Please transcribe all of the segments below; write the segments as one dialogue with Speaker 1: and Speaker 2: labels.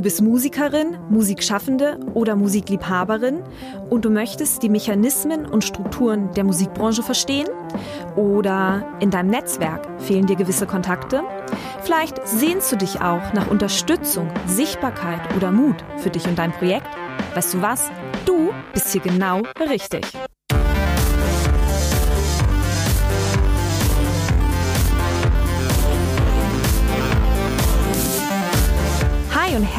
Speaker 1: Du bist Musikerin, Musikschaffende oder Musikliebhaberin und du möchtest die Mechanismen und Strukturen der Musikbranche verstehen? Oder in deinem Netzwerk fehlen dir gewisse Kontakte? Vielleicht sehnst du dich auch nach Unterstützung, Sichtbarkeit oder Mut für dich und dein Projekt? Weißt du was? Du bist hier genau richtig.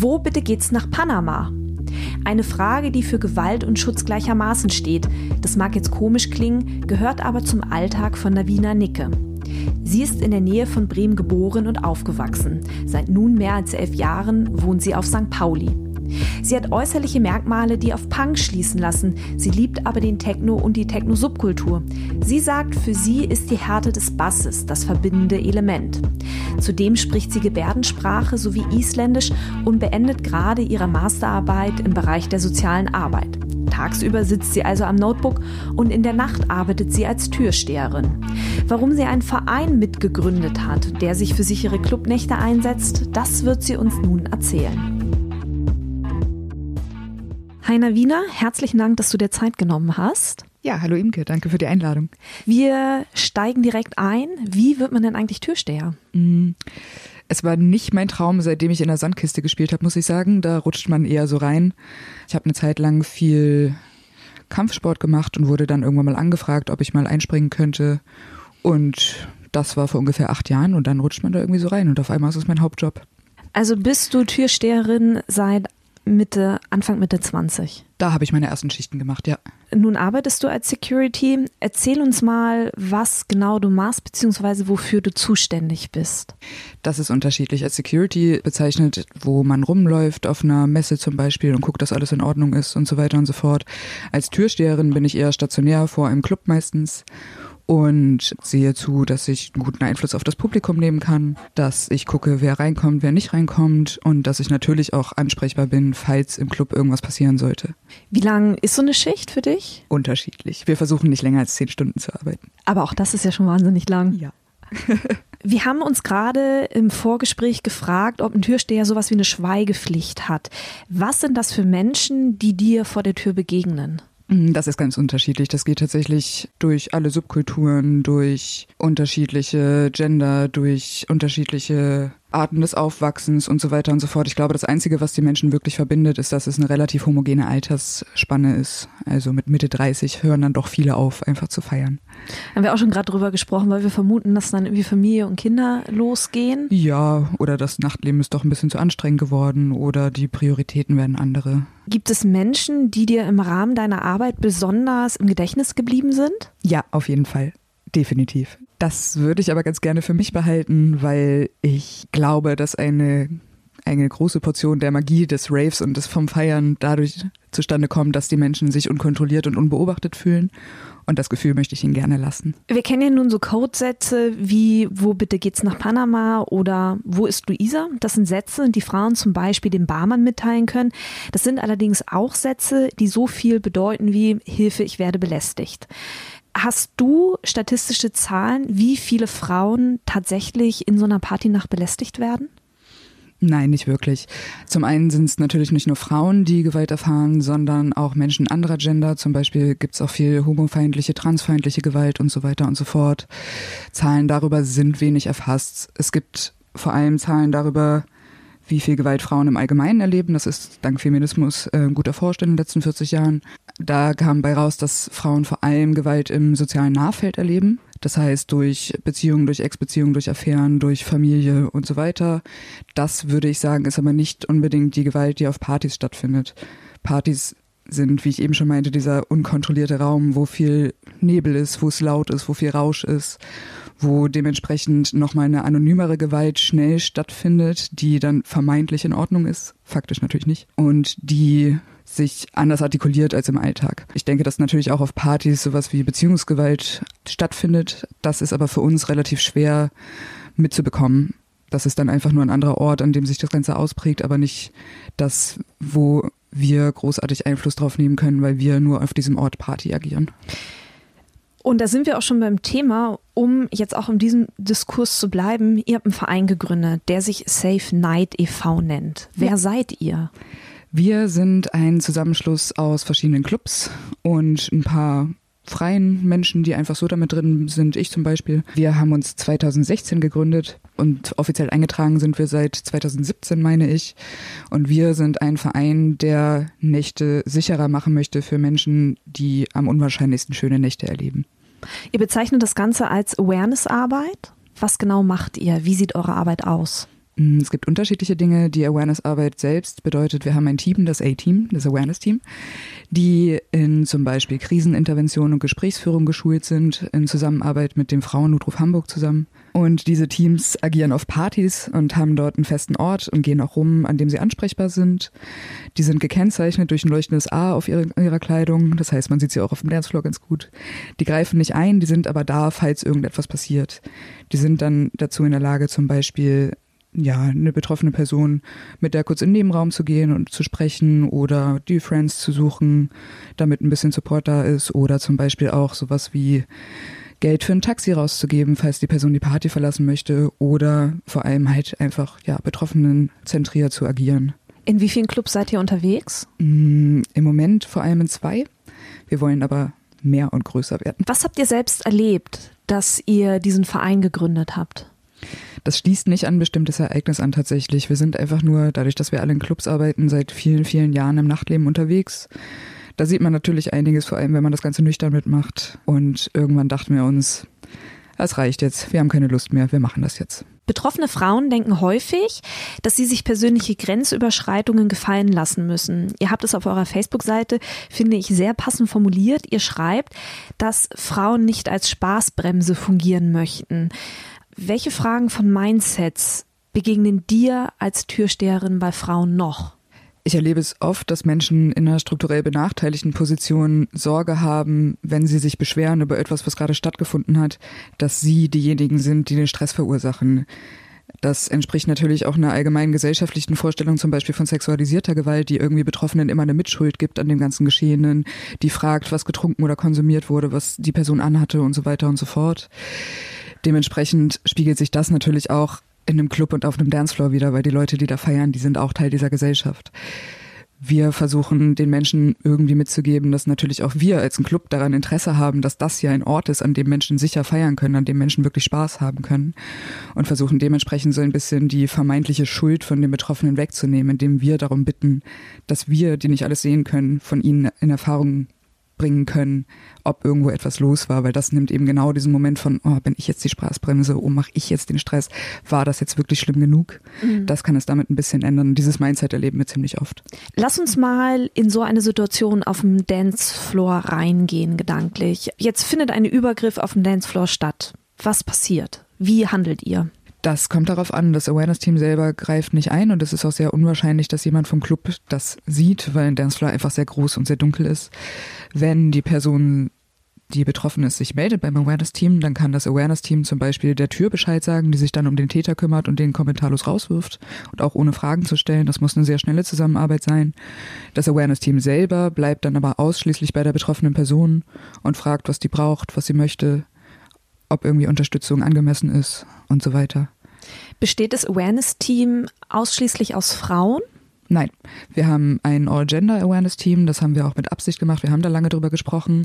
Speaker 1: Wo bitte geht's nach Panama? Eine Frage, die für Gewalt und Schutz gleichermaßen steht. Das mag jetzt komisch klingen, gehört aber zum Alltag von Navina Nicke. Sie ist in der Nähe von Bremen geboren und aufgewachsen. Seit nun mehr als elf Jahren wohnt sie auf St. Pauli. Sie hat äußerliche Merkmale, die auf Punk schließen lassen. Sie liebt aber den Techno und die Techno-Subkultur. Sie sagt, für sie ist die Härte des Basses das verbindende Element. Zudem spricht sie Gebärdensprache sowie Isländisch und beendet gerade ihre Masterarbeit im Bereich der sozialen Arbeit. Tagsüber sitzt sie also am Notebook und in der Nacht arbeitet sie als Türsteherin. Warum sie einen Verein mitgegründet hat, der sich für sichere Clubnächte einsetzt, das wird sie uns nun erzählen. Heiner Wiener, herzlichen Dank, dass du dir Zeit genommen hast.
Speaker 2: Ja, hallo Imke, danke für die Einladung.
Speaker 1: Wir steigen direkt ein. Wie wird man denn eigentlich Türsteher?
Speaker 2: Mm, es war nicht mein Traum, seitdem ich in der Sandkiste gespielt habe, muss ich sagen. Da rutscht man eher so rein. Ich habe eine Zeit lang viel Kampfsport gemacht und wurde dann irgendwann mal angefragt, ob ich mal einspringen könnte. Und das war vor ungefähr acht Jahren und dann rutscht man da irgendwie so rein und auf einmal ist es mein Hauptjob.
Speaker 1: Also bist du Türsteherin seit Mitte, Anfang Mitte 20.
Speaker 2: Da habe ich meine ersten Schichten gemacht, ja.
Speaker 1: Nun arbeitest du als Security. Erzähl uns mal, was genau du machst, beziehungsweise wofür du zuständig bist.
Speaker 2: Das ist unterschiedlich. Als Security bezeichnet, wo man rumläuft, auf einer Messe zum Beispiel und guckt, dass alles in Ordnung ist und so weiter und so fort. Als Türsteherin bin ich eher stationär vor einem Club meistens und sehe zu, dass ich einen guten Einfluss auf das Publikum nehmen kann, dass ich gucke, wer reinkommt, wer nicht reinkommt und dass ich natürlich auch ansprechbar bin, falls im Club irgendwas passieren sollte.
Speaker 1: Wie lang ist so eine Schicht für dich?
Speaker 2: Unterschiedlich. Wir versuchen nicht länger als zehn Stunden zu arbeiten.
Speaker 1: Aber auch das ist ja schon wahnsinnig lang.
Speaker 2: Ja.
Speaker 1: Wir haben uns gerade im Vorgespräch gefragt, ob ein Türsteher sowas wie eine Schweigepflicht hat. Was sind das für Menschen, die dir vor der Tür begegnen?
Speaker 2: Mm, das ist ganz unterschiedlich. Das geht tatsächlich durch alle Subkulturen, durch unterschiedliche Gender, durch unterschiedliche Arten des Aufwachsens und so weiter und so fort. Ich glaube, das Einzige, was die Menschen wirklich verbindet, ist, dass es eine relativ homogene Altersspanne ist. Also mit Mitte 30 hören dann doch viele auf, einfach zu feiern.
Speaker 1: Haben wir auch schon gerade drüber gesprochen, weil wir vermuten, dass dann irgendwie Familie und Kinder losgehen?
Speaker 2: Ja, oder das Nachtleben ist doch ein bisschen zu anstrengend geworden oder die Prioritäten werden andere.
Speaker 1: Gibt es Menschen, die dir im Rahmen deiner Arbeit besonders im Gedächtnis geblieben sind?
Speaker 2: Ja, auf jeden Fall. Definitiv. Das würde ich aber ganz gerne für mich behalten, weil ich glaube, dass eine, eine große Portion der Magie des Raves und des vom Feiern dadurch zustande kommt, dass die Menschen sich unkontrolliert und unbeobachtet fühlen. Und das Gefühl möchte ich ihnen gerne lassen.
Speaker 1: Wir kennen ja nun so Codesätze wie Wo bitte geht's nach Panama oder Wo ist Luisa? Das sind Sätze, die Frauen zum Beispiel dem Barmann mitteilen können. Das sind allerdings auch Sätze, die so viel bedeuten wie Hilfe, ich werde belästigt. Hast du statistische Zahlen, wie viele Frauen tatsächlich in so einer Partynacht belästigt werden?
Speaker 2: Nein, nicht wirklich. Zum einen sind es natürlich nicht nur Frauen, die Gewalt erfahren, sondern auch Menschen anderer Gender. Zum Beispiel gibt es auch viel homofeindliche, transfeindliche Gewalt und so weiter und so fort. Zahlen darüber sind wenig erfasst. Es gibt vor allem Zahlen darüber, wie viel Gewalt Frauen im Allgemeinen erleben. Das ist dank Feminismus äh, gut erforscht in den letzten 40 Jahren. Da kam bei raus, dass Frauen vor allem Gewalt im sozialen Nahfeld erleben. Das heißt, durch Beziehungen, durch Ex-Beziehungen, durch Affären, durch Familie und so weiter. Das würde ich sagen, ist aber nicht unbedingt die Gewalt, die auf Partys stattfindet. Partys sind, wie ich eben schon meinte, dieser unkontrollierte Raum, wo viel Nebel ist, wo es laut ist, wo viel Rausch ist, wo dementsprechend nochmal eine anonymere Gewalt schnell stattfindet, die dann vermeintlich in Ordnung ist, faktisch natürlich nicht, und die sich anders artikuliert als im Alltag. Ich denke, dass natürlich auch auf Partys sowas wie Beziehungsgewalt stattfindet. Das ist aber für uns relativ schwer mitzubekommen. Das ist dann einfach nur ein anderer Ort, an dem sich das Ganze ausprägt, aber nicht das, wo wir großartig Einfluss drauf nehmen können, weil wir nur auf diesem Ort Party agieren.
Speaker 1: Und da sind wir auch schon beim Thema, um jetzt auch in diesem Diskurs zu bleiben. Ihr habt einen Verein gegründet, der sich Safe Night e.V. nennt. Wer ja. seid ihr?
Speaker 2: Wir sind ein Zusammenschluss aus verschiedenen Clubs und ein paar freien Menschen, die einfach so damit drin sind. Ich zum Beispiel. Wir haben uns 2016 gegründet und offiziell eingetragen sind wir seit 2017, meine ich. Und wir sind ein Verein, der Nächte sicherer machen möchte für Menschen, die am unwahrscheinlichsten schöne Nächte erleben.
Speaker 1: Ihr bezeichnet das Ganze als Awareness-Arbeit. Was genau macht ihr? Wie sieht eure Arbeit aus?
Speaker 2: Mm, es gibt unterschiedliche Dinge. Die Awareness-Arbeit selbst bedeutet, wir haben ein Team, das A-Team, das Awareness-Team, die in zum Beispiel Krisenintervention und Gesprächsführung geschult sind, in Zusammenarbeit mit dem Frauennotruf Hamburg zusammen. Und diese Teams agieren auf Partys und haben dort einen festen Ort und gehen auch rum, an dem sie ansprechbar sind. Die sind gekennzeichnet durch ein leuchtendes A auf ihre, ihrer Kleidung. Das heißt, man sieht sie auch auf dem Dancefloor ganz gut. Die greifen nicht ein, die sind aber da, falls irgendetwas passiert. Die sind dann dazu in der Lage, zum Beispiel ja, eine betroffene Person, mit der kurz in den Nebenraum zu gehen und zu sprechen oder die Friends zu suchen, damit ein bisschen Support da ist oder zum Beispiel auch sowas wie Geld für ein Taxi rauszugeben, falls die Person die Party verlassen möchte oder vor allem halt einfach, ja, Betroffenen zentriert zu agieren.
Speaker 1: In wie vielen Clubs seid ihr unterwegs?
Speaker 2: Mm, Im Moment vor allem in zwei. Wir wollen aber mehr und größer werden.
Speaker 1: Was habt ihr selbst erlebt, dass ihr diesen Verein gegründet habt?
Speaker 2: Das schließt nicht an bestimmtes Ereignis an tatsächlich. Wir sind einfach nur, dadurch, dass wir alle in Clubs arbeiten, seit vielen, vielen Jahren im Nachtleben unterwegs. Da sieht man natürlich einiges, vor allem wenn man das Ganze nüchtern mitmacht. Und irgendwann dachten wir uns, es reicht jetzt, wir haben keine Lust mehr, wir machen das jetzt.
Speaker 1: Betroffene Frauen denken häufig, dass sie sich persönliche Grenzüberschreitungen gefallen lassen müssen. Ihr habt es auf eurer Facebook-Seite, finde ich, sehr passend formuliert. Ihr schreibt, dass Frauen nicht als Spaßbremse fungieren möchten. Welche Fragen von Mindsets begegnen dir als Türsteherin bei Frauen noch?
Speaker 2: Ich erlebe es oft, dass Menschen in einer strukturell benachteiligten Position Sorge haben, wenn sie sich beschweren über etwas, was gerade stattgefunden hat, dass sie diejenigen sind, die den Stress verursachen. Das entspricht natürlich auch einer allgemeinen gesellschaftlichen Vorstellung, zum Beispiel von sexualisierter Gewalt, die irgendwie Betroffenen immer eine Mitschuld gibt an dem ganzen Geschehenen, die fragt, was getrunken oder konsumiert wurde, was die Person anhatte und so weiter und so fort. Dementsprechend spiegelt sich das natürlich auch in einem Club und auf einem Dancefloor wieder, weil die Leute, die da feiern, die sind auch Teil dieser Gesellschaft. Wir versuchen den Menschen irgendwie mitzugeben, dass natürlich auch wir als ein Club daran Interesse haben, dass das ja ein Ort ist, an dem Menschen sicher feiern können, an dem Menschen wirklich Spaß haben können und versuchen dementsprechend so ein bisschen die vermeintliche Schuld von den Betroffenen wegzunehmen, indem wir darum bitten, dass wir, die nicht alles sehen können, von ihnen in Erfahrung bringen können, ob irgendwo etwas los war, weil das nimmt eben genau diesen Moment von, oh, bin ich jetzt die Spaßbremse, oh, mache ich jetzt den Stress, war das jetzt wirklich schlimm genug? Mhm. Das kann es damit ein bisschen ändern. Dieses Mindset erleben wir ziemlich oft.
Speaker 1: Lass uns mal in so eine Situation auf dem Dancefloor reingehen, gedanklich. Jetzt findet ein Übergriff auf dem Dancefloor statt. Was passiert? Wie handelt ihr?
Speaker 2: Das kommt darauf an, das Awareness-Team selber greift nicht ein und es ist auch sehr unwahrscheinlich, dass jemand vom Club das sieht, weil ein Dancefloor einfach sehr groß und sehr dunkel ist. Wenn die Person, die betroffen ist, sich meldet beim Awareness-Team, dann kann das Awareness-Team zum Beispiel der Tür Bescheid sagen, die sich dann um den Täter kümmert und den kommentarlos rauswirft und auch ohne Fragen zu stellen. Das muss eine sehr schnelle Zusammenarbeit sein. Das Awareness-Team selber bleibt dann aber ausschließlich bei der betroffenen Person und fragt, was die braucht, was sie möchte, ob irgendwie Unterstützung angemessen ist und so weiter.
Speaker 1: Besteht das Awareness-Team ausschließlich aus Frauen?
Speaker 2: Nein, wir haben ein All-Gender-Awareness-Team, das haben wir auch mit Absicht gemacht. Wir haben da lange drüber gesprochen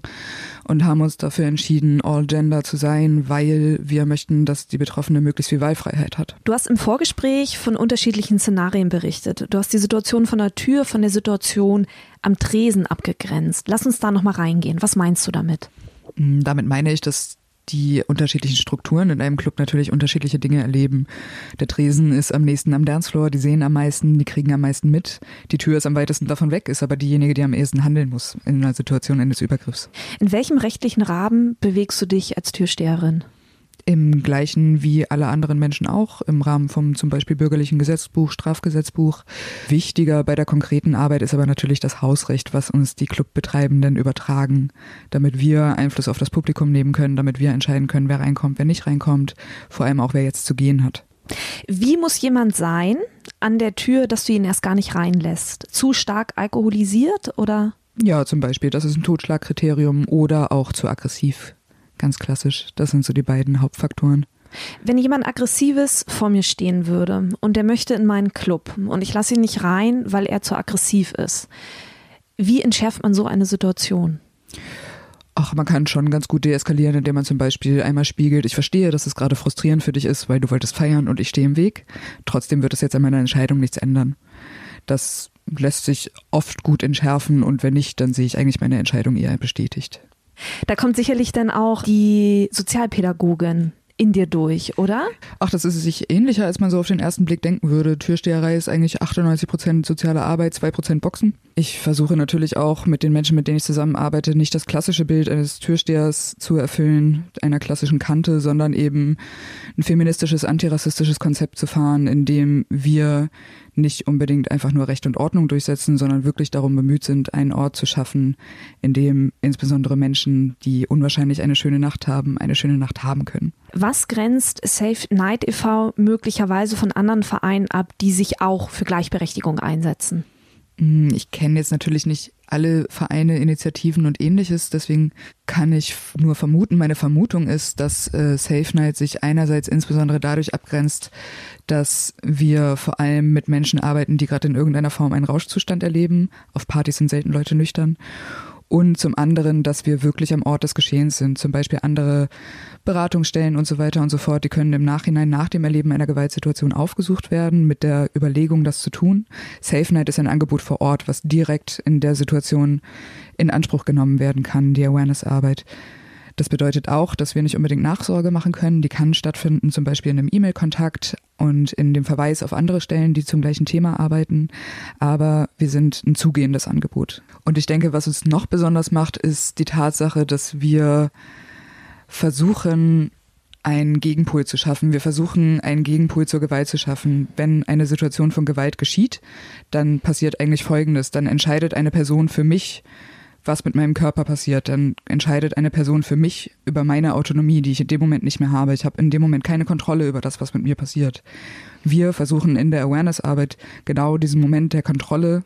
Speaker 2: und haben uns dafür entschieden, All-Gender zu sein, weil wir möchten, dass die Betroffene möglichst viel Wahlfreiheit hat.
Speaker 1: Du hast im Vorgespräch von unterschiedlichen Szenarien berichtet. Du hast die Situation von der Tür, von der Situation am Tresen abgegrenzt. Lass uns da nochmal reingehen. Was meinst du damit?
Speaker 2: Hm, damit meine ich, dass die unterschiedlichen Strukturen in einem Club natürlich unterschiedliche Dinge erleben. Der Tresen ist am nächsten am Dancefloor, die sehen am meisten, die kriegen am meisten mit. Die Tür ist am weitesten davon weg, ist aber diejenige, die am ehesten handeln muss in einer Situation eines Übergriffs.
Speaker 1: In welchem rechtlichen Rahmen bewegst du dich als Türsteherin?
Speaker 2: Im gleichen wie alle anderen Menschen auch im Rahmen vom zum Beispiel bürgerlichen Gesetzbuch, Strafgesetzbuch. Wichtiger bei der konkreten Arbeit ist aber natürlich das Hausrecht, was uns die Clubbetreibenden übertragen, damit wir Einfluss auf das Publikum nehmen können, damit wir entscheiden können, wer reinkommt, wer nicht reinkommt, vor allem auch wer jetzt zu gehen hat.
Speaker 1: Wie muss jemand sein an der Tür, dass du ihn erst gar nicht reinlässt? Zu stark alkoholisiert oder?
Speaker 2: Ja, zum Beispiel, das ist ein Totschlagkriterium oder auch zu aggressiv Ganz klassisch. Das sind so die beiden Hauptfaktoren.
Speaker 1: Wenn jemand Aggressives vor mir stehen würde und der möchte in meinen Club und ich lasse ihn nicht rein, weil er zu aggressiv ist, wie entschärft man so eine Situation?
Speaker 2: Ach, man kann schon ganz gut deeskalieren, indem man zum Beispiel einmal spiegelt, ich verstehe, dass es gerade frustrierend für dich ist, weil du wolltest feiern und ich stehe im Weg. Trotzdem wird es jetzt an meiner Entscheidung nichts ändern. Das lässt sich oft gut entschärfen und wenn nicht, dann sehe ich eigentlich meine Entscheidung eher bestätigt.
Speaker 1: Da kommt sicherlich dann auch die Sozialpädagogin in dir durch, oder?
Speaker 2: Ach, das ist sich ähnlicher, als man so auf den ersten Blick denken würde. Türsteherei ist eigentlich 98 Prozent soziale Arbeit, 2 Prozent Boxen. Ich versuche natürlich auch mit den Menschen, mit denen ich zusammenarbeite, nicht das klassische Bild eines Türstehers zu erfüllen, einer klassischen Kante, sondern eben ein feministisches, antirassistisches Konzept zu fahren, in dem wir nicht unbedingt einfach nur Recht und Ordnung durchsetzen, sondern wirklich darum bemüht sind, einen Ort zu schaffen, in dem insbesondere Menschen, die unwahrscheinlich eine schöne Nacht haben, eine schöne Nacht haben können.
Speaker 1: Was grenzt Safe Night e.V. möglicherweise von anderen Vereinen ab, die sich auch für Gleichberechtigung einsetzen?
Speaker 2: Hm, ich kenne jetzt natürlich nicht alle Vereine, Initiativen und ähnliches, deswegen kann ich nur vermuten, meine Vermutung ist, dass äh, Safe Night sich einerseits insbesondere dadurch abgrenzt, dass wir vor allem mit Menschen arbeiten, die gerade in irgendeiner Form einen Rauschzustand erleben. Auf Partys sind selten Leute nüchtern und zum anderen, dass wir wirklich am Ort des Geschehens sind. Zum Beispiel andere Beratungsstellen und so weiter und so fort, die können im Nachhinein nach dem Erleben einer Gewaltsituation aufgesucht werden mit der Überlegung, das zu tun. Safe Night ist ein Angebot vor Ort, was direkt in der Situation in Anspruch genommen werden kann, die Awareness-Arbeit. Das bedeutet auch, dass wir nicht unbedingt Nachsorge machen können. Die kann stattfinden, zum Beispiel in einem E-Mail-Kontakt und in dem Verweis auf andere Stellen, die zum gleichen Thema arbeiten. Aber wir sind ein zugehendes Angebot. Und ich denke, was uns noch besonders macht, ist die Tatsache, dass wir versuchen, einen Gegenpol zu schaffen. Wir versuchen, einen Gegenpol zur Gewalt zu schaffen. Wenn eine Situation von Gewalt geschieht, dann passiert eigentlich Folgendes. Dann entscheidet eine Person für mich, was mit meinem Körper passiert, dann entscheidet eine Person für mich über meine Autonomie, die ich in dem Moment nicht mehr habe. Ich habe in dem Moment keine Kontrolle über das, was mit mir passiert. Wir versuchen in der Awareness-Arbeit genau diesen Moment der Kontrolle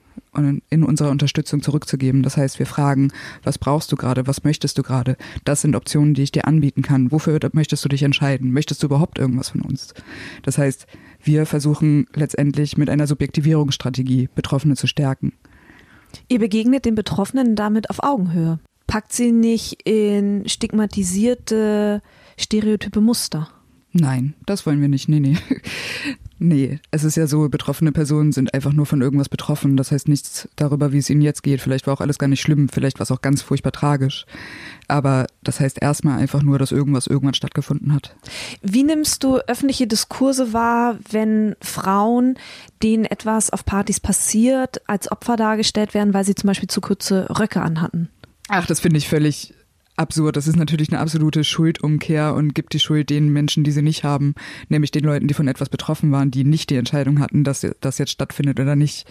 Speaker 2: in unserer Unterstützung zurückzugeben. Das heißt, wir fragen, was brauchst du gerade, was möchtest du gerade? Das sind Optionen, die ich dir anbieten kann. Wofür möchtest du dich entscheiden? Möchtest du überhaupt irgendwas von uns? Das heißt, wir versuchen letztendlich mit einer Subjektivierungsstrategie Betroffene zu stärken.
Speaker 1: Ihr begegnet den Betroffenen damit auf Augenhöhe. Packt sie nicht in stigmatisierte, stereotype Muster.
Speaker 2: Nein, das wollen wir nicht. Nee, nee. Nee, es ist ja so, betroffene Personen sind einfach nur von irgendwas betroffen. Das heißt nichts darüber, wie es ihnen jetzt geht. Vielleicht war auch alles gar nicht schlimm, vielleicht war es auch ganz furchtbar tragisch. Aber das heißt erstmal einfach nur, dass irgendwas irgendwann stattgefunden hat.
Speaker 1: Wie nimmst du öffentliche Diskurse wahr, wenn Frauen, denen etwas auf Partys passiert, als Opfer dargestellt werden, weil sie zum Beispiel zu kurze Röcke anhatten?
Speaker 2: Ach, das finde ich völlig absurd. Das ist natürlich eine absolute Schuldumkehr und gibt die Schuld den Menschen, die sie nicht haben, nämlich den Leuten, die von etwas betroffen waren, die nicht die Entscheidung hatten, dass das jetzt stattfindet oder nicht.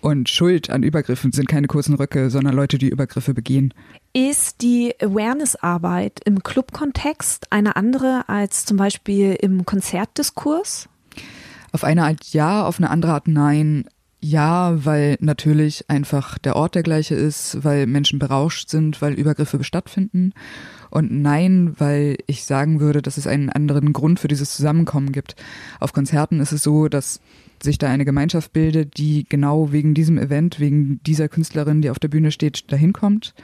Speaker 2: Und Schuld an Übergriffen sind keine kurzen Röcke, sondern Leute, die Übergriffe begehen.
Speaker 1: Ist die Awareness-Arbeit im Club-Kontext eine andere als zum Beispiel im Konzertdiskurs?
Speaker 2: Auf eine Art ja, auf eine andere Art nein. Ja, weil natürlich einfach der Ort der gleiche ist, weil Menschen berauscht sind, weil Übergriffe stattfinden. Und nein, weil ich sagen würde, dass es einen anderen Grund für dieses Zusammenkommen gibt. Auf Konzerten ist es so, dass sich da eine Gemeinschaft bildet, die genau wegen diesem Event, wegen dieser Künstlerin, die auf der Bühne steht, dahin kommt.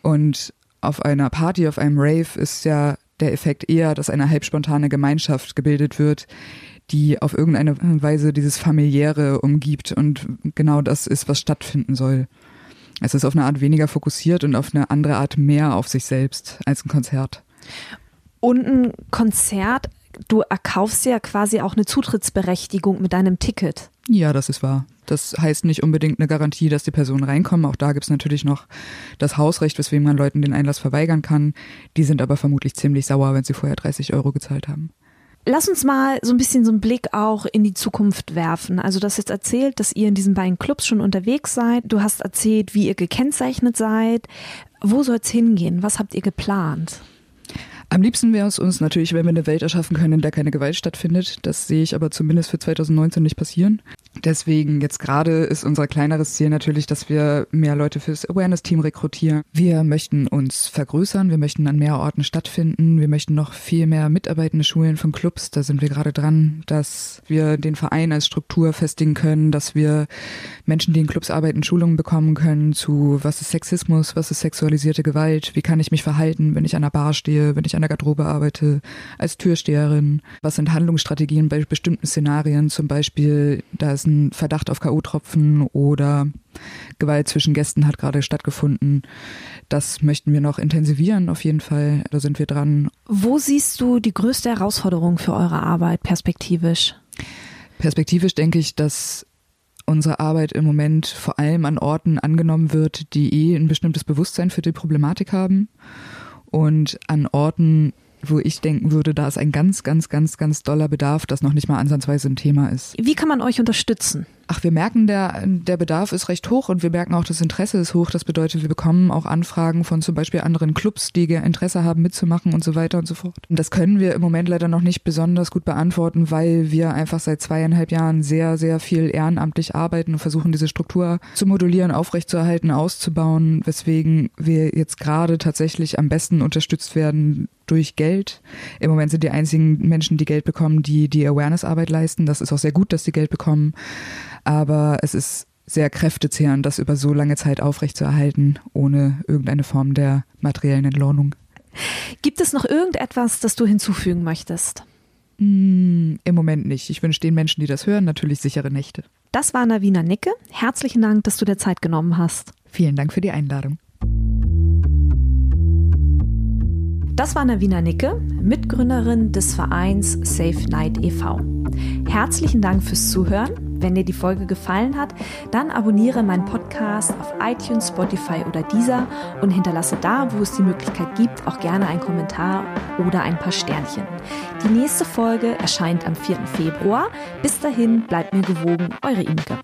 Speaker 2: Und auf einer Party, auf einem Rave ist ja der Effekt eher, dass eine halbspontane Gemeinschaft gebildet wird, die auf irgendeine Weise dieses familiäre umgibt und genau das ist, was stattfinden soll. Es ist auf eine Art weniger fokussiert und auf eine andere Art mehr auf sich selbst als ein Konzert.
Speaker 1: Und ein Konzert, du erkaufst ja quasi auch eine Zutrittsberechtigung mit deinem Ticket.
Speaker 2: Ja, das ist wahr. Das heißt nicht unbedingt eine Garantie, dass die Personen reinkommen. Auch da gibt es natürlich noch das Hausrecht, weswegen man Leuten den Einlass verweigern kann. Die sind aber vermutlich ziemlich sauer, wenn sie vorher 30 Euro gezahlt haben.
Speaker 1: Lass uns mal so ein bisschen so einen Blick auch in die Zukunft werfen. Also du hast jetzt erzählt, dass ihr in diesen beiden Clubs schon unterwegs seid. Du hast erzählt, wie ihr gekennzeichnet seid. Wo soll es hingehen? Was habt ihr geplant?
Speaker 2: Am liebsten wäre es uns natürlich, wenn wir eine Welt erschaffen können, in der keine Gewalt stattfindet. Das sehe ich aber zumindest für 2019 nicht passieren. Deswegen jetzt gerade ist unser kleineres Ziel natürlich, dass wir mehr Leute fürs Awareness-Team rekrutieren. Wir möchten uns vergrößern, wir möchten an mehr Orten stattfinden, wir möchten noch viel mehr mitarbeitende Schulen von Clubs. Da sind wir gerade dran, dass wir den Verein als Struktur festigen können, dass wir Menschen, die in Clubs arbeiten, Schulungen bekommen können zu was ist Sexismus, was ist sexualisierte Gewalt, wie kann ich mich verhalten, wenn ich an der Bar stehe, wenn ich an der Garderobe arbeite, als Türsteherin, was sind Handlungsstrategien bei bestimmten Szenarien, zum Beispiel, da ist ein Verdacht auf K.O.-Tropfen oder Gewalt zwischen Gästen hat gerade stattgefunden. Das möchten wir noch intensivieren, auf jeden Fall. Da sind wir dran.
Speaker 1: Wo siehst du die größte Herausforderung für eure Arbeit perspektivisch?
Speaker 2: Perspektivisch denke ich, dass unsere Arbeit im Moment vor allem an Orten angenommen wird, die eh ein bestimmtes Bewusstsein für die Problematik haben und an Orten, wo ich denken würde, da ist ein ganz, ganz, ganz, ganz doller Bedarf, das noch nicht mal ansatzweise ein Thema ist.
Speaker 1: Wie kann man euch unterstützen?
Speaker 2: Ach, wir merken, der, der Bedarf ist recht hoch und wir merken auch, das Interesse ist hoch. Das bedeutet, wir bekommen auch Anfragen von zum Beispiel anderen Clubs, die Interesse haben mitzumachen und so weiter und so fort. Und das können wir im Moment leider noch nicht besonders gut beantworten, weil wir einfach seit zweieinhalb Jahren sehr, sehr viel ehrenamtlich arbeiten und versuchen, diese Struktur zu modulieren, aufrechtzuerhalten, auszubauen, weswegen wir jetzt gerade tatsächlich am besten unterstützt werden durch Geld. Im Moment sind die einzigen Menschen, die Geld bekommen, die die Awareness-Arbeit leisten. Das ist auch sehr gut, dass sie Geld bekommen aber es ist sehr kräftezehrend, das über so lange Zeit aufrechtzuerhalten, ohne irgendeine Form der materiellen Entlohnung.
Speaker 1: Gibt es noch irgendetwas, das du hinzufügen möchtest?
Speaker 2: Mm, Im Moment nicht. Ich wünsche den Menschen, die das hören, natürlich sichere Nächte.
Speaker 1: Das war Navina Nicke. Herzlichen Dank, dass du dir Zeit genommen hast.
Speaker 2: Vielen Dank für die Einladung.
Speaker 1: Das war Navina Nicke, Mitgründerin des Vereins Safe Night e.V. Herzlichen Dank fürs Zuhören. Wenn dir die Folge gefallen hat, dann abonniere meinen Podcast auf iTunes, Spotify oder Deezer und hinterlasse da, wo es die Möglichkeit gibt, auch gerne einen Kommentar oder ein paar Sternchen. Die nächste Folge erscheint am 4. Februar. Bis dahin bleibt mir gewogen, eure Imke.